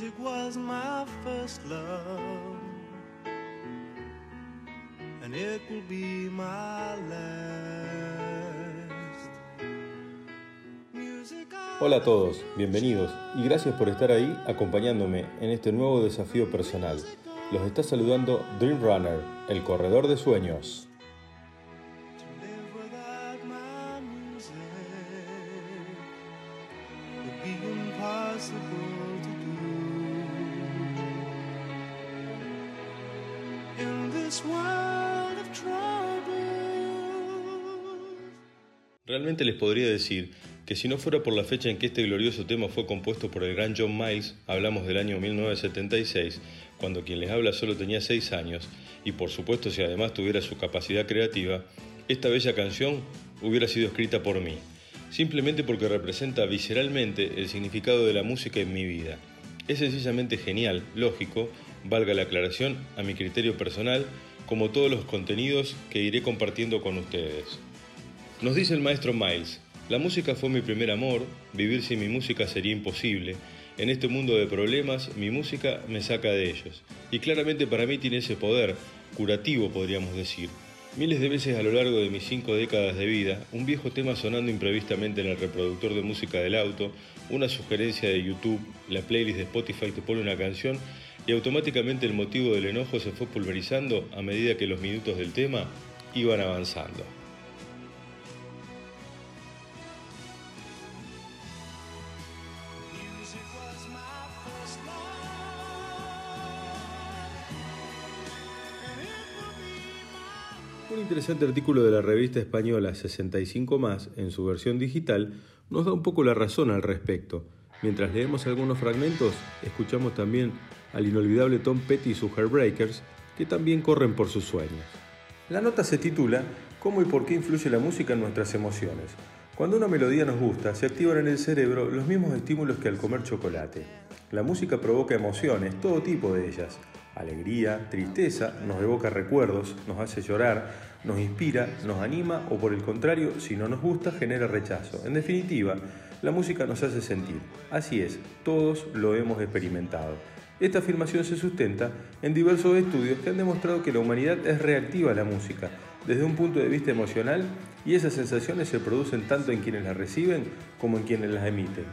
Music was my first love, and it will be my last. Music Hola a todos, bienvenidos y gracias por estar ahí acompañándome en este nuevo desafío personal. Los está saludando Dream Runner, el corredor de sueños. Les podría decir que si no fuera por la fecha en que este glorioso tema fue compuesto por el gran John Miles, hablamos del año 1976, cuando quien les habla solo tenía 6 años, y por supuesto si además tuviera su capacidad creativa, esta bella canción hubiera sido escrita por mí, simplemente porque representa visceralmente el significado de la música en mi vida. Es sencillamente genial, lógico, valga la aclaración, a mi criterio personal, como todos los contenidos que iré compartiendo con ustedes. Nos dice el maestro Miles, la música fue mi primer amor, vivir sin mi música sería imposible, en este mundo de problemas mi música me saca de ellos, y claramente para mí tiene ese poder, curativo podríamos decir. Miles de veces a lo largo de mis cinco décadas de vida, un viejo tema sonando imprevistamente en el reproductor de música del auto, una sugerencia de YouTube, la playlist de Spotify te pone una canción y automáticamente el motivo del enojo se fue pulverizando a medida que los minutos del tema iban avanzando. Interesante artículo de la revista española 65 más, en su versión digital, nos da un poco la razón al respecto. Mientras leemos algunos fragmentos, escuchamos también al inolvidable Tom Petty y sus Heartbreakers, que también corren por sus sueños. La nota se titula ¿Cómo y por qué influye la música en nuestras emociones? Cuando una melodía nos gusta, se activan en el cerebro los mismos estímulos que al comer chocolate. La música provoca emociones, todo tipo de ellas. Alegría, tristeza, nos evoca recuerdos, nos hace llorar, nos inspira, nos anima o por el contrario, si no nos gusta, genera rechazo. En definitiva, la música nos hace sentir. Así es, todos lo hemos experimentado. Esta afirmación se sustenta en diversos estudios que han demostrado que la humanidad es reactiva a la música desde un punto de vista emocional y esas sensaciones se producen tanto en quienes las reciben como en quienes las emiten.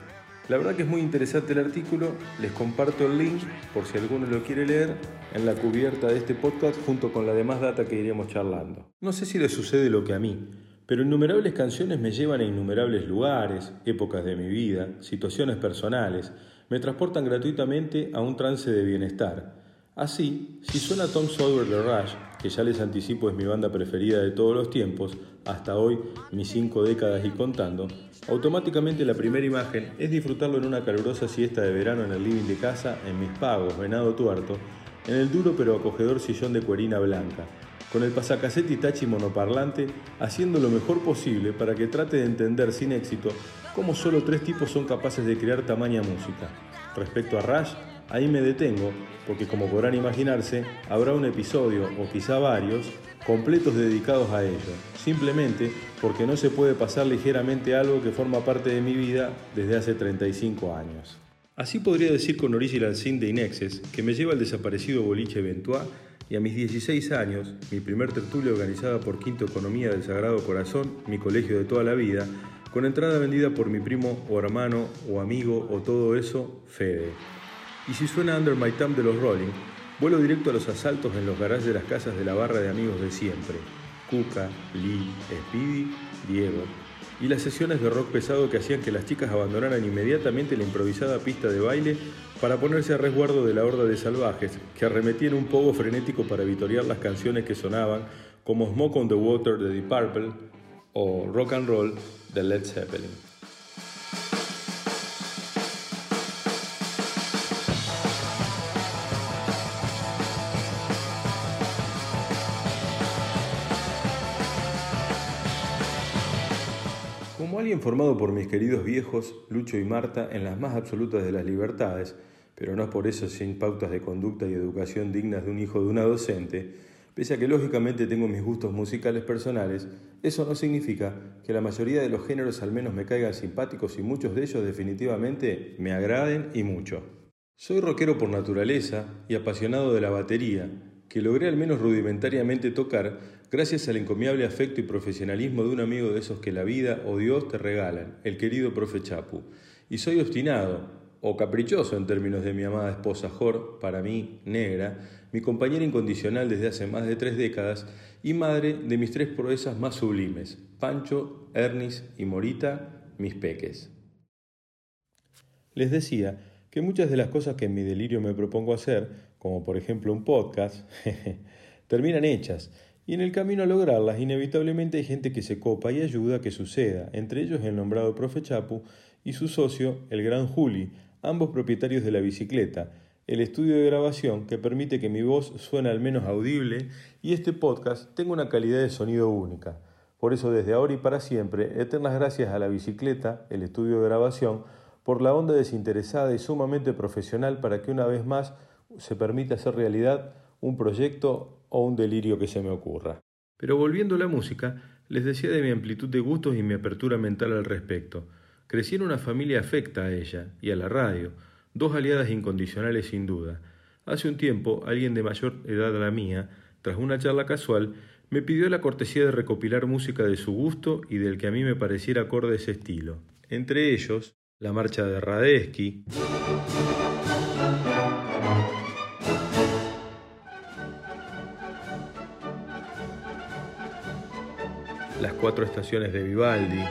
La verdad que es muy interesante el artículo, les comparto el link por si alguno lo quiere leer en la cubierta de este podcast junto con la demás data que iremos charlando. No sé si les sucede lo que a mí, pero innumerables canciones me llevan a innumerables lugares, épocas de mi vida, situaciones personales, me transportan gratuitamente a un trance de bienestar. Así, si suena Tom Sawyer de Rush, que ya les anticipo es mi banda preferida de todos los tiempos, hasta hoy mis cinco décadas y contando, automáticamente la primera imagen es disfrutarlo en una calurosa siesta de verano en el living de casa, en mis pagos, venado tuerto, en el duro pero acogedor sillón de cuerina blanca, con el pasacasete Itachi monoparlante, haciendo lo mejor posible para que trate de entender sin éxito cómo solo tres tipos son capaces de crear tamaña música. Respecto a Rush, ahí me detengo, porque como podrán imaginarse, habrá un episodio, o quizá varios, completos dedicados a ello, simplemente porque no se puede pasar ligeramente algo que forma parte de mi vida desde hace 35 años. Así podría decir con Original Sin de Inexes, que me lleva al desaparecido boliche Ventois y a mis 16 años, mi primer tertulia organizada por Quinto Economía del Sagrado Corazón, mi colegio de toda la vida, con entrada vendida por mi primo o hermano o amigo o todo eso, Fede. Y si suena Under My Thumb de los Rolling, vuelo directo a los asaltos en los garajes de las casas de la barra de amigos de siempre. Cuca, Lee, Speedy, Diego. Y las sesiones de rock pesado que hacían que las chicas abandonaran inmediatamente la improvisada pista de baile para ponerse a resguardo de la horda de salvajes que arremetían un poco frenético para vitorear las canciones que sonaban como Smoke on the Water de Deep Purple o Rock and Roll de Led Zeppelin. Alguien formado por mis queridos viejos, Lucho y Marta, en las más absolutas de las libertades, pero no es por eso sin pautas de conducta y educación dignas de un hijo de una docente, pese a que lógicamente tengo mis gustos musicales personales, eso no significa que la mayoría de los géneros al menos me caigan simpáticos y muchos de ellos definitivamente me agraden y mucho. Soy rockero por naturaleza y apasionado de la batería, que logré al menos rudimentariamente tocar gracias al encomiable afecto y profesionalismo de un amigo de esos que la vida o Dios te regalan, el querido profe Chapu. Y soy obstinado, o caprichoso en términos de mi amada esposa Jor, para mí, negra, mi compañera incondicional desde hace más de tres décadas y madre de mis tres proezas más sublimes, Pancho, Ernis y Morita, mis peques. Les decía que muchas de las cosas que en mi delirio me propongo hacer, como por ejemplo un podcast, terminan hechas, y en el camino a lograrlas inevitablemente hay gente que se copa y ayuda a que suceda, entre ellos el nombrado profe Chapu y su socio, el gran Juli, ambos propietarios de la bicicleta, el estudio de grabación que permite que mi voz suene al menos audible y este podcast tenga una calidad de sonido única. Por eso desde ahora y para siempre, eternas gracias a la bicicleta, el estudio de grabación, por la onda desinteresada y sumamente profesional para que una vez más se permita hacer realidad un proyecto o un delirio que se me ocurra. Pero volviendo a la música, les decía de mi amplitud de gustos y mi apertura mental al respecto. Crecí en una familia afecta a ella y a la radio, dos aliadas incondicionales sin duda. Hace un tiempo, alguien de mayor edad a la mía, tras una charla casual, me pidió la cortesía de recopilar música de su gusto y del que a mí me pareciera acorde ese estilo. Entre ellos, la marcha de Radesky, cuatro estaciones de Vivaldi,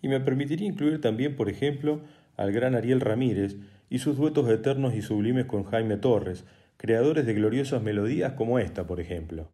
y me permitiría incluir también, por ejemplo, al gran Ariel Ramírez y sus duetos eternos y sublimes con Jaime Torres, creadores de gloriosas melodías como esta, por ejemplo.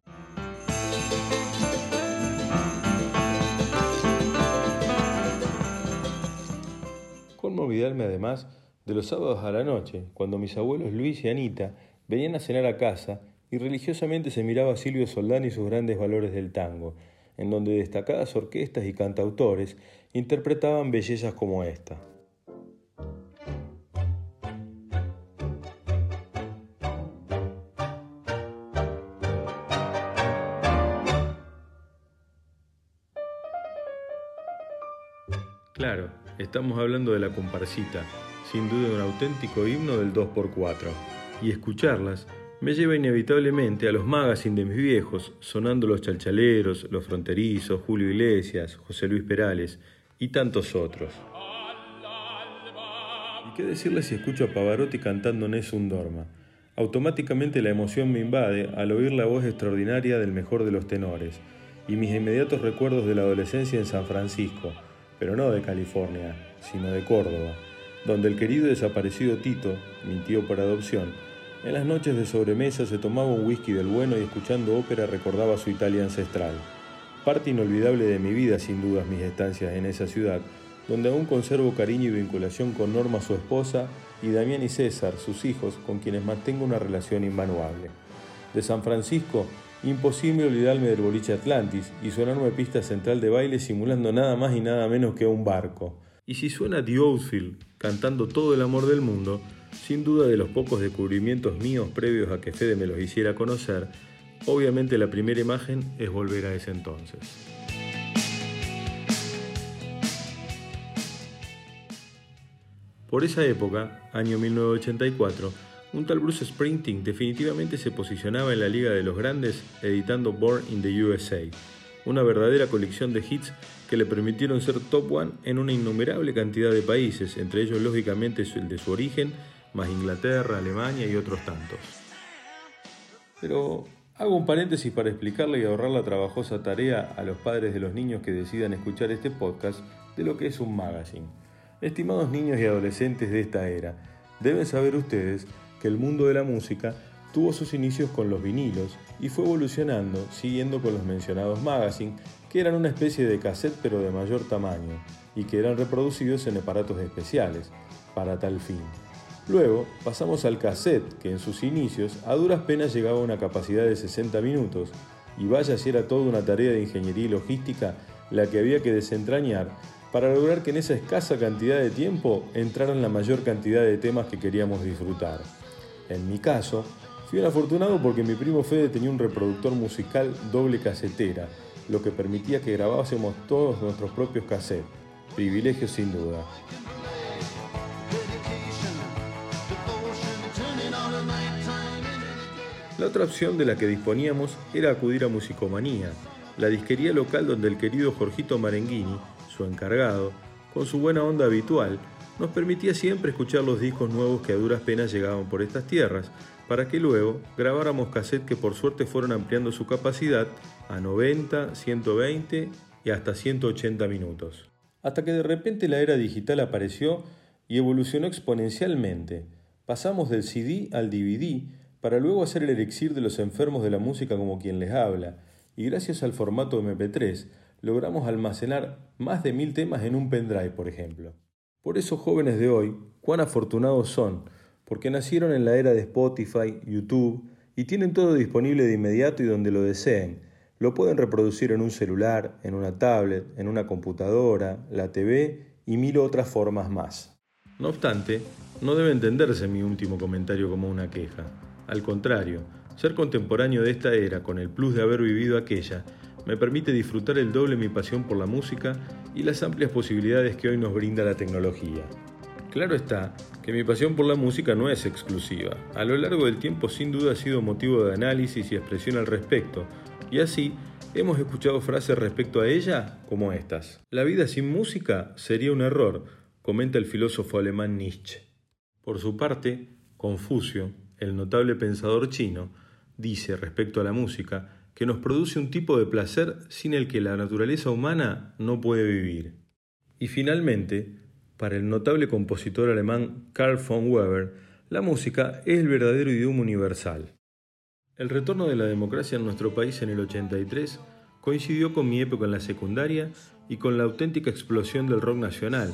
Cómo olvidarme además de los sábados a la noche, cuando mis abuelos Luis y Anita venían a cenar a casa y religiosamente se miraba a Silvio Soldán y sus grandes valores del tango, en donde destacadas orquestas y cantautores interpretaban bellezas como esta. Claro, estamos hablando de la comparsita, sin duda un auténtico himno del 2x4. Y escucharlas me lleva inevitablemente a los magazines de mis viejos, sonando los chalchaleros, los fronterizos, Julio Iglesias, José Luis Perales y tantos otros. ¿Y qué decirles si escucho a Pavarotti cantando Nessun Dorma? Automáticamente la emoción me invade al oír la voz extraordinaria del mejor de los tenores y mis inmediatos recuerdos de la adolescencia en San Francisco, pero no de California, sino de Córdoba, donde el querido desaparecido Tito, mi tío por adopción, en las noches de sobremesa se tomaba un whisky del bueno y escuchando ópera recordaba su Italia ancestral. Parte inolvidable de mi vida, sin dudas, mis estancias en esa ciudad, donde aún conservo cariño y vinculación con Norma, su esposa, y Damián y César, sus hijos, con quienes mantengo una relación invaluable. De San Francisco, imposible olvidarme del boliche Atlantis y su enorme pista central de baile simulando nada más y nada menos que un barco. Y si suena The Outfield cantando todo el amor del mundo, sin duda de los pocos descubrimientos míos previos a que Fede me los hiciera conocer, obviamente la primera imagen es volver a ese entonces. Por esa época, año 1984, un tal Bruce Sprinting definitivamente se posicionaba en la liga de los grandes editando Born in the USA, una verdadera colección de hits que le permitieron ser top one en una innumerable cantidad de países, entre ellos lógicamente el de su origen más Inglaterra, Alemania y otros tantos. Pero hago un paréntesis para explicarle y ahorrar la trabajosa tarea a los padres de los niños que decidan escuchar este podcast de lo que es un magazine. Estimados niños y adolescentes de esta era, deben saber ustedes que el mundo de la música tuvo sus inicios con los vinilos y fue evolucionando siguiendo con los mencionados magazine, que eran una especie de cassette pero de mayor tamaño y que eran reproducidos en aparatos especiales para tal fin. Luego pasamos al cassette, que en sus inicios a duras penas llegaba a una capacidad de 60 minutos, y vaya si era toda una tarea de ingeniería y logística la que había que desentrañar para lograr que en esa escasa cantidad de tiempo entraran la mayor cantidad de temas que queríamos disfrutar. En mi caso, Fui un afortunado porque mi primo Fede tenía un reproductor musical doble casetera, lo que permitía que grabásemos todos nuestros propios cassettes. Privilegio sin duda. La otra opción de la que disponíamos era acudir a Musicomanía, la disquería local donde el querido Jorgito Marenghini, su encargado, con su buena onda habitual, nos permitía siempre escuchar los discos nuevos que a duras penas llegaban por estas tierras, para que luego grabáramos cassettes que por suerte fueron ampliando su capacidad a 90, 120 y hasta 180 minutos. Hasta que de repente la era digital apareció y evolucionó exponencialmente. Pasamos del CD al DVD, para luego hacer el elixir de los enfermos de la música como quien les habla, y gracias al formato MP3 logramos almacenar más de mil temas en un pendrive, por ejemplo. Por eso jóvenes de hoy, cuán afortunados son, porque nacieron en la era de Spotify, YouTube, y tienen todo disponible de inmediato y donde lo deseen. Lo pueden reproducir en un celular, en una tablet, en una computadora, la TV y mil otras formas más. No obstante, no debe entenderse mi último comentario como una queja. Al contrario, ser contemporáneo de esta era con el plus de haber vivido aquella me permite disfrutar el doble mi pasión por la música y las amplias posibilidades que hoy nos brinda la tecnología. Claro está que mi pasión por la música no es exclusiva. A lo largo del tiempo sin duda ha sido motivo de análisis y expresión al respecto, y así hemos escuchado frases respecto a ella como estas. La vida sin música sería un error, comenta el filósofo alemán Nietzsche. Por su parte, Confucio, el notable pensador chino, dice respecto a la música que nos produce un tipo de placer sin el que la naturaleza humana no puede vivir. Y finalmente, para el notable compositor alemán Karl von Weber, la música es el verdadero idioma universal. El retorno de la democracia en nuestro país en el 83 coincidió con mi época en la secundaria y con la auténtica explosión del rock nacional,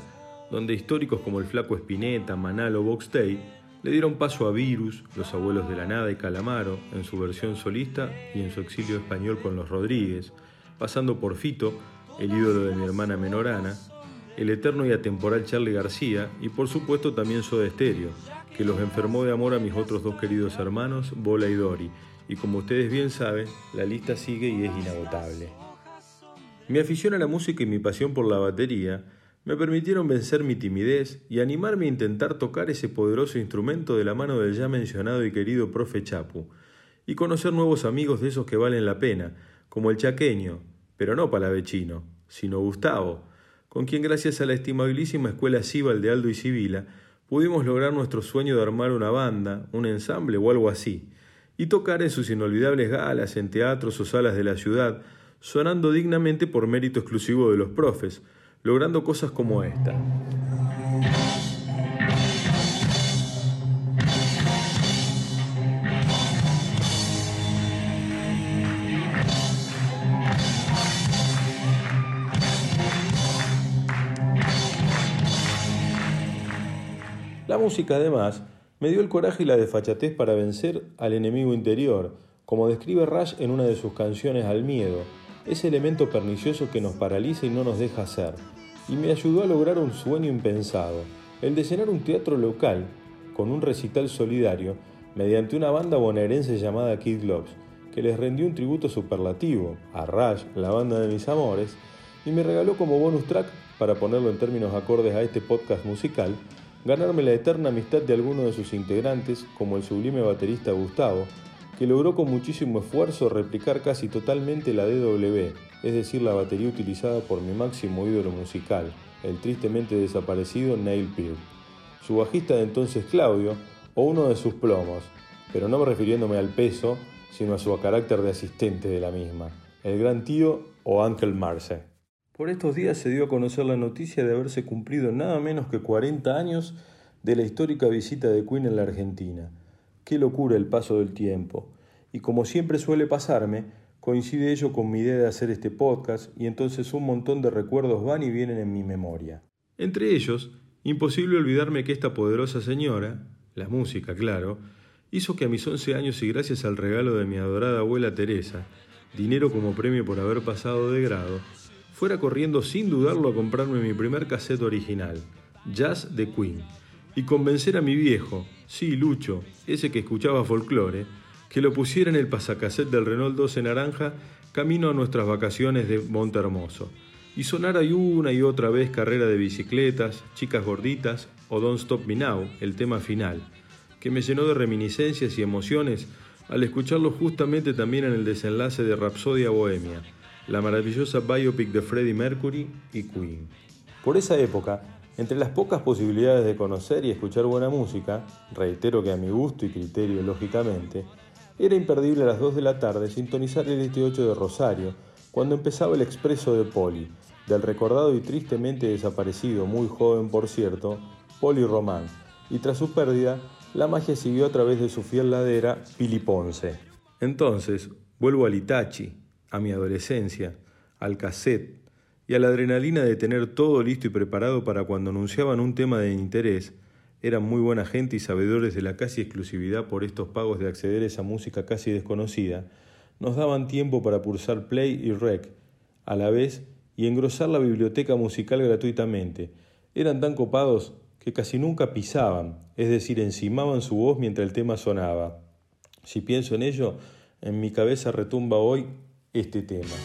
donde históricos como el Flaco Espineta, Manal o Box Day le dieron paso a Virus, Los Abuelos de la Nada y Calamaro, en su versión solista y en su exilio español con los Rodríguez, pasando por Fito, el ídolo de mi hermana Menorana, el eterno y atemporal Charlie García y por supuesto también Soda Stereo, que los enfermó de amor a mis otros dos queridos hermanos, Bola y Dori, y como ustedes bien saben, la lista sigue y es inagotable. Mi afición a la música y mi pasión por la batería me permitieron vencer mi timidez y animarme a intentar tocar ese poderoso instrumento de la mano del ya mencionado y querido profe Chapu, y conocer nuevos amigos de esos que valen la pena, como el chaqueño, pero no palavecino, sino Gustavo, con quien gracias a la estimabilísima escuela Cibal de Aldo y Sibila pudimos lograr nuestro sueño de armar una banda, un ensamble o algo así, y tocar en sus inolvidables galas en teatros o salas de la ciudad, sonando dignamente por mérito exclusivo de los profes, logrando cosas como esta. Música además me dio el coraje y la desfachatez para vencer al enemigo interior, como describe Rush en una de sus canciones Al miedo, ese elemento pernicioso que nos paraliza y no nos deja hacer, y me ayudó a lograr un sueño impensado, el de llenar un teatro local con un recital solidario mediante una banda bonaerense llamada Kid Gloves, que les rendió un tributo superlativo a Rush, la banda de mis amores, y me regaló como bonus track, para ponerlo en términos acordes a este podcast musical, ganarme la eterna amistad de alguno de sus integrantes, como el sublime baterista Gustavo, que logró con muchísimo esfuerzo replicar casi totalmente la DW, es decir, la batería utilizada por mi máximo ídolo musical, el tristemente desaparecido Neil Peart. Su bajista de entonces Claudio, o uno de sus plomos, pero no refiriéndome al peso, sino a su carácter de asistente de la misma, el gran tío o Uncle Marce. Por estos días se dio a conocer la noticia de haberse cumplido nada menos que 40 años de la histórica visita de Queen en la Argentina. Qué locura el paso del tiempo. Y como siempre suele pasarme, coincide ello con mi idea de hacer este podcast y entonces un montón de recuerdos van y vienen en mi memoria. Entre ellos, imposible olvidarme que esta poderosa señora, la música, claro, hizo que a mis 11 años y gracias al regalo de mi adorada abuela Teresa, dinero como premio por haber pasado de grado, fuera corriendo sin dudarlo a comprarme mi primer cassette original, Jazz de Queen, y convencer a mi viejo, sí, Lucho, ese que escuchaba folclore, que lo pusiera en el pasacassette del Renault 12 naranja camino a nuestras vacaciones de Monte Hermoso y sonara y una y otra vez carrera de bicicletas, chicas gorditas o Don't Stop Me Now, el tema final, que me llenó de reminiscencias y emociones al escucharlo justamente también en el desenlace de Rapsodia Bohemia, la maravillosa biopic de Freddie Mercury y Queen. Por esa época, entre las pocas posibilidades de conocer y escuchar buena música, reitero que a mi gusto y criterio lógicamente, era imperdible a las 2 de la tarde sintonizar el 18 de Rosario, cuando empezaba el expreso de Poli, del recordado y tristemente desaparecido, muy joven por cierto, Poli Román, y tras su pérdida, la magia siguió a través de su fiel ladera, Piliponce. Entonces, vuelvo al Itachi, a mi adolescencia, al cassette y a la adrenalina de tener todo listo y preparado para cuando anunciaban un tema de interés, eran muy buena gente y sabedores de la casi exclusividad por estos pagos de acceder a esa música casi desconocida, nos daban tiempo para pulsar play y rec a la vez y engrosar la biblioteca musical gratuitamente. Eran tan copados que casi nunca pisaban, es decir, encimaban su voz mientras el tema sonaba. Si pienso en ello, en mi cabeza retumba hoy este tema.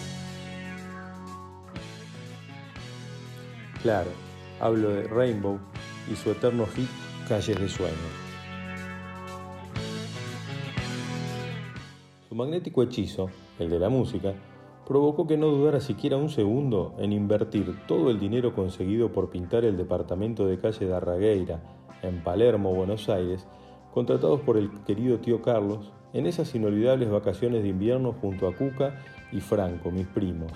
Claro, hablo de Rainbow y su eterno hit Calles de Sueño. Su magnético hechizo, el de la música, provocó que no dudara siquiera un segundo en invertir todo el dinero conseguido por pintar el departamento de calle de Arragueira, en Palermo, Buenos Aires, contratados por el querido tío Carlos, en esas inolvidables vacaciones de invierno junto a Cuca y Franco, mis primos,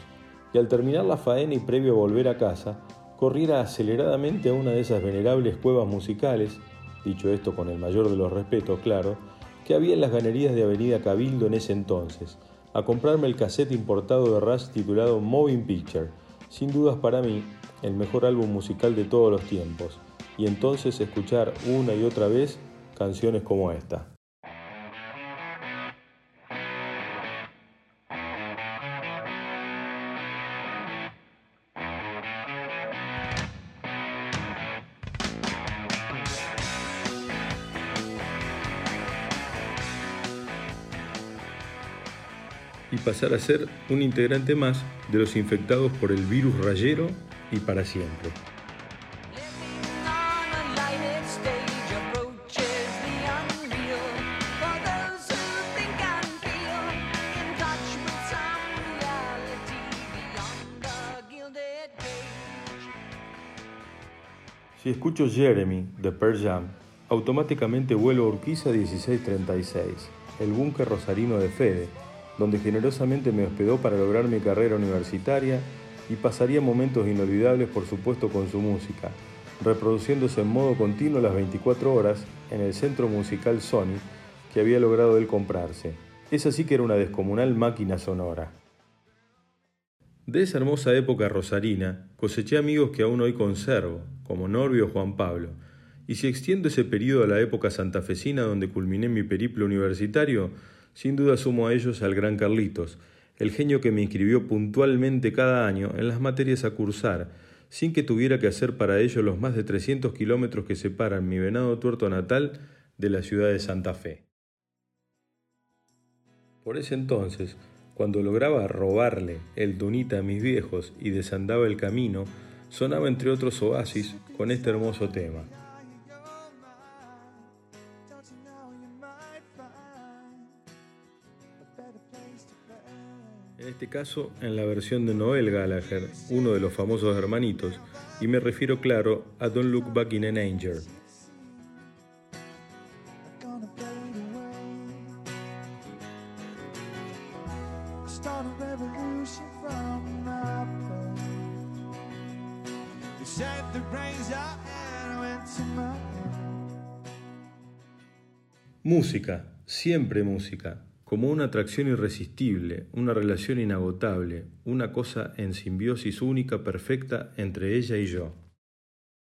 y al terminar la faena y previo a volver a casa, corriera aceleradamente a una de esas venerables cuevas musicales, dicho esto con el mayor de los respetos, claro, que había en las ganerías de Avenida Cabildo en ese entonces, a comprarme el cassette importado de Rush titulado Moving Picture, sin dudas para mí el mejor álbum musical de todos los tiempos, y entonces escuchar una y otra vez canciones como esta. Pasar a ser un integrante más de los infectados por el virus rayero y para siempre. Si escucho Jeremy de Pearl Jam, automáticamente vuelo a Urquiza 1636, el búnker rosarino de Fede, donde generosamente me hospedó para lograr mi carrera universitaria y pasaría momentos inolvidables por supuesto con su música, reproduciéndose en modo continuo las 24 horas en el centro musical Sony que había logrado él comprarse. Esa sí que era una descomunal máquina sonora. De esa hermosa época rosarina coseché amigos que aún hoy conservo, como Norbio Juan Pablo, y si extiendo ese periodo a la época santafesina donde culminé mi periplo universitario, sin duda sumo a ellos al gran Carlitos, el genio que me inscribió puntualmente cada año en las materias a cursar, sin que tuviera que hacer para ello los más de 300 kilómetros que separan mi venado tuerto natal de la ciudad de Santa Fe. Por ese entonces, cuando lograba robarle el dunita a mis viejos y desandaba el camino, sonaba entre otros oasis con este hermoso tema. En este caso, en la versión de Noel Gallagher, uno de los famosos hermanitos, y me refiero, claro, a Don't Look Back in an Anger. Música, siempre música como una atracción irresistible, una relación inagotable, una cosa en simbiosis única, perfecta entre ella y yo.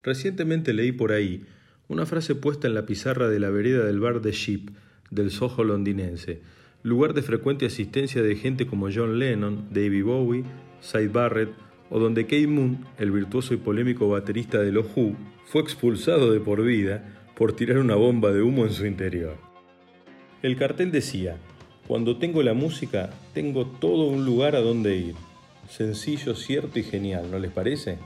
Recientemente leí por ahí una frase puesta en la pizarra de la vereda del bar de Sheep, del Soho londinense, lugar de frecuente asistencia de gente como John Lennon, David Bowie, Sid Barrett, o donde Kate Moon, el virtuoso y polémico baterista de los Who, fue expulsado de por vida por tirar una bomba de humo en su interior. El cartel decía, Cuando tengo la música, tengo todo un lugar a donde ir. Sencillo, cierto y genial, ¿no les parece?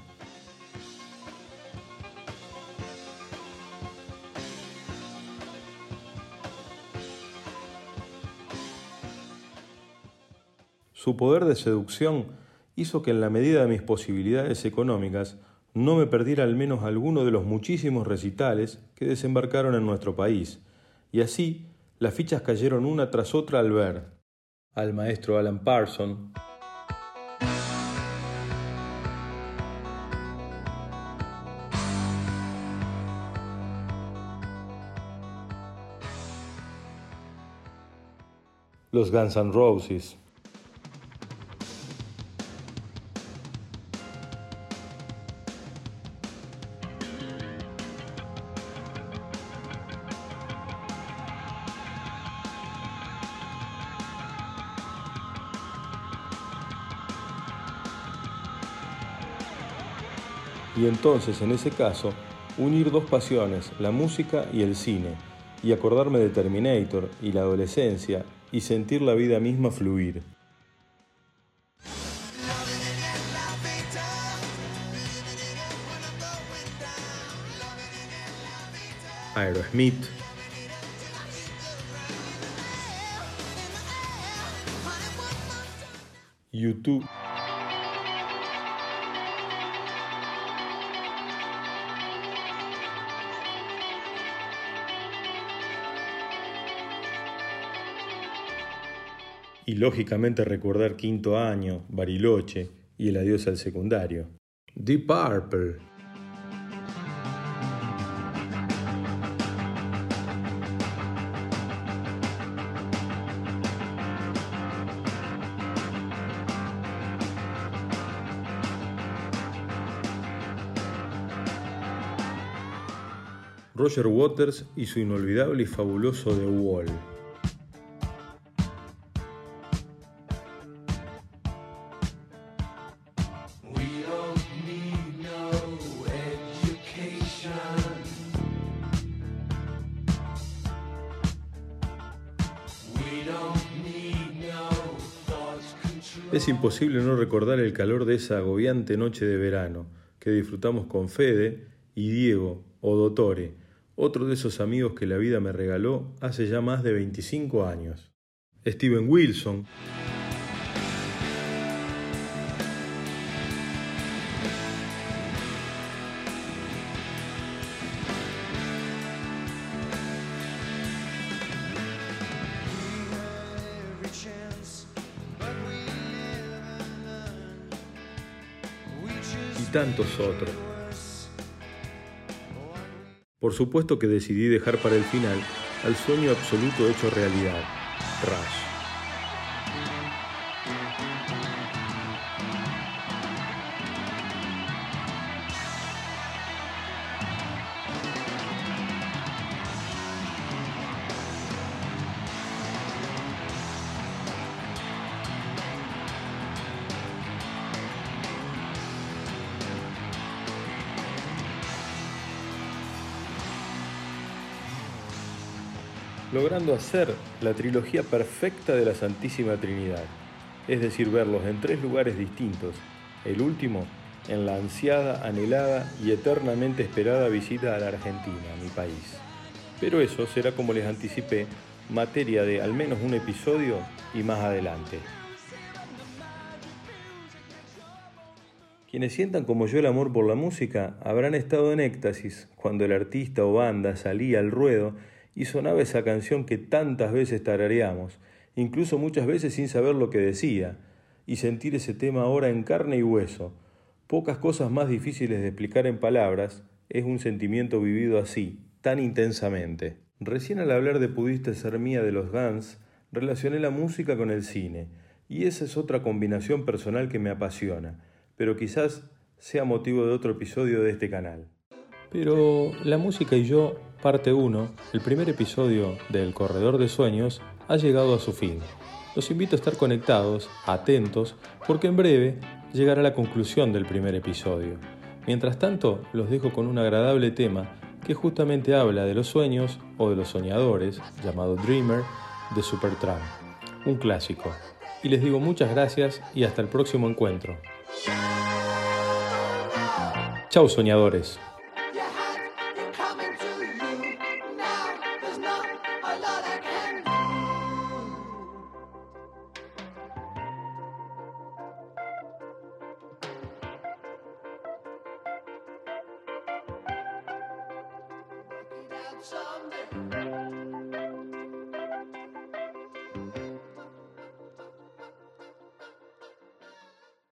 Su poder de seducción hizo que en la medida de mis posibilidades económicas no me perdiera al menos alguno de los muchísimos recitales que desembarcaron en nuestro país, y así las fichas cayeron una tras otra al ver al maestro Alan Parson, los Guns N' Roses, y entonces en ese caso unir dos pasiones, la música y el cine, y acordarme de Terminator y la adolescencia y sentir la vida misma fluir. Aerosmith, YouTube. Y lógicamente recordar quinto año, Bariloche y el adiós al secundario. Deep Purple. Roger Waters y su inolvidable y fabuloso The Wall. Es imposible no recordar el calor de esa agobiante noche de verano que disfrutamos con Fede y Diego o Dotore, otro de esos amigos que la vida me regaló hace ya más de 25 años. Steven Wilson, tantos otros. Por supuesto que decidí dejar para el final al sueño absoluto hecho realidad, Rush. Logrando hacer la trilogía perfecta de la Santísima Trinidad, es decir, verlos en tres lugares distintos, el último en la ansiada, anhelada y eternamente esperada visita a la Argentina, mi país. Pero eso será, como les anticipé, materia de al menos un episodio y más adelante. Quienes sientan como yo el amor por la música habrán estado en éxtasis cuando el artista o banda salía al ruedo y sonaba esa canción que tantas veces tarareamos, incluso muchas veces sin saber lo que decía, y sentir ese tema ahora en carne y hueso. Pocas cosas más difíciles de explicar en palabras es un sentimiento vivido así, tan intensamente. Recién al hablar de Pudiste ser mía de los Guns, relacioné la música con el cine, y esa es otra combinación personal que me apasiona, pero quizás sea motivo de otro episodio de este canal. Pero la música y yo parte 1, el primer episodio del Corredor de Sueños ha llegado a su fin. Los invito a estar conectados, atentos, porque en breve llegará la conclusión del primer episodio. Mientras tanto, los dejo con un agradable tema que justamente habla de los sueños o de los soñadores, llamado Dreamer, de Supertramp. un clásico. Y les digo muchas gracias y hasta el próximo encuentro. Chau soñadores.